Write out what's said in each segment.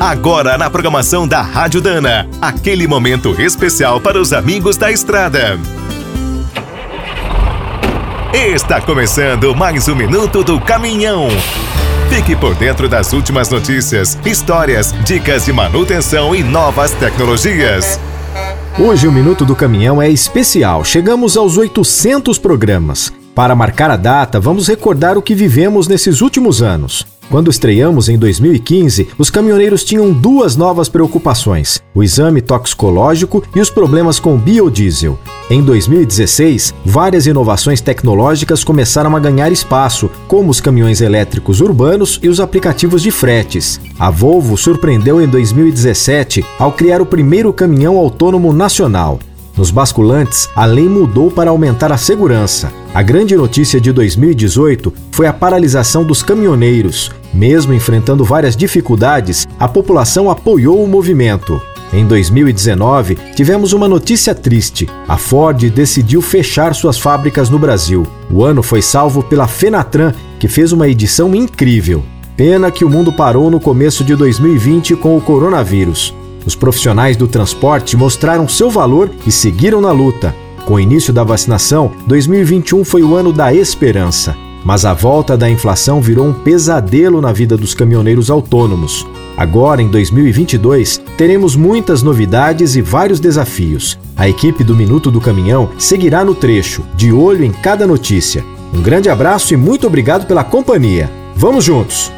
Agora na programação da Rádio Dana, aquele momento especial para os amigos da estrada. Está começando mais um minuto do caminhão. Fique por dentro das últimas notícias, histórias, dicas de manutenção e novas tecnologias. Hoje o Minuto do Caminhão é especial. Chegamos aos 800 programas. Para marcar a data, vamos recordar o que vivemos nesses últimos anos. Quando estreamos em 2015, os caminhoneiros tinham duas novas preocupações: o exame toxicológico e os problemas com biodiesel. Em 2016, várias inovações tecnológicas começaram a ganhar espaço, como os caminhões elétricos urbanos e os aplicativos de fretes. A Volvo surpreendeu em 2017 ao criar o primeiro caminhão autônomo nacional. Nos basculantes, a lei mudou para aumentar a segurança. A grande notícia de 2018 foi a paralisação dos caminhoneiros. Mesmo enfrentando várias dificuldades, a população apoiou o movimento. Em 2019, tivemos uma notícia triste. A Ford decidiu fechar suas fábricas no Brasil. O ano foi salvo pela Fenatran, que fez uma edição incrível. Pena que o mundo parou no começo de 2020 com o coronavírus. Os profissionais do transporte mostraram seu valor e seguiram na luta. Com o início da vacinação, 2021 foi o ano da esperança. Mas a volta da inflação virou um pesadelo na vida dos caminhoneiros autônomos. Agora, em 2022, teremos muitas novidades e vários desafios. A equipe do Minuto do Caminhão seguirá no trecho, de olho em cada notícia. Um grande abraço e muito obrigado pela companhia. Vamos juntos!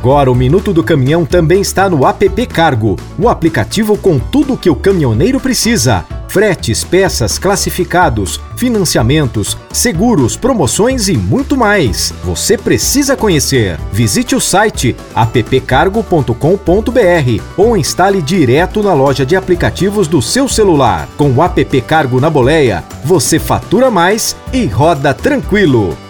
Agora o Minuto do Caminhão também está no app Cargo, o aplicativo com tudo o que o caminhoneiro precisa fretes, peças, classificados, financiamentos, seguros, promoções e muito mais. Você precisa conhecer. Visite o site appcargo.com.br ou instale direto na loja de aplicativos do seu celular. Com o app Cargo na boleia, você fatura mais e roda tranquilo.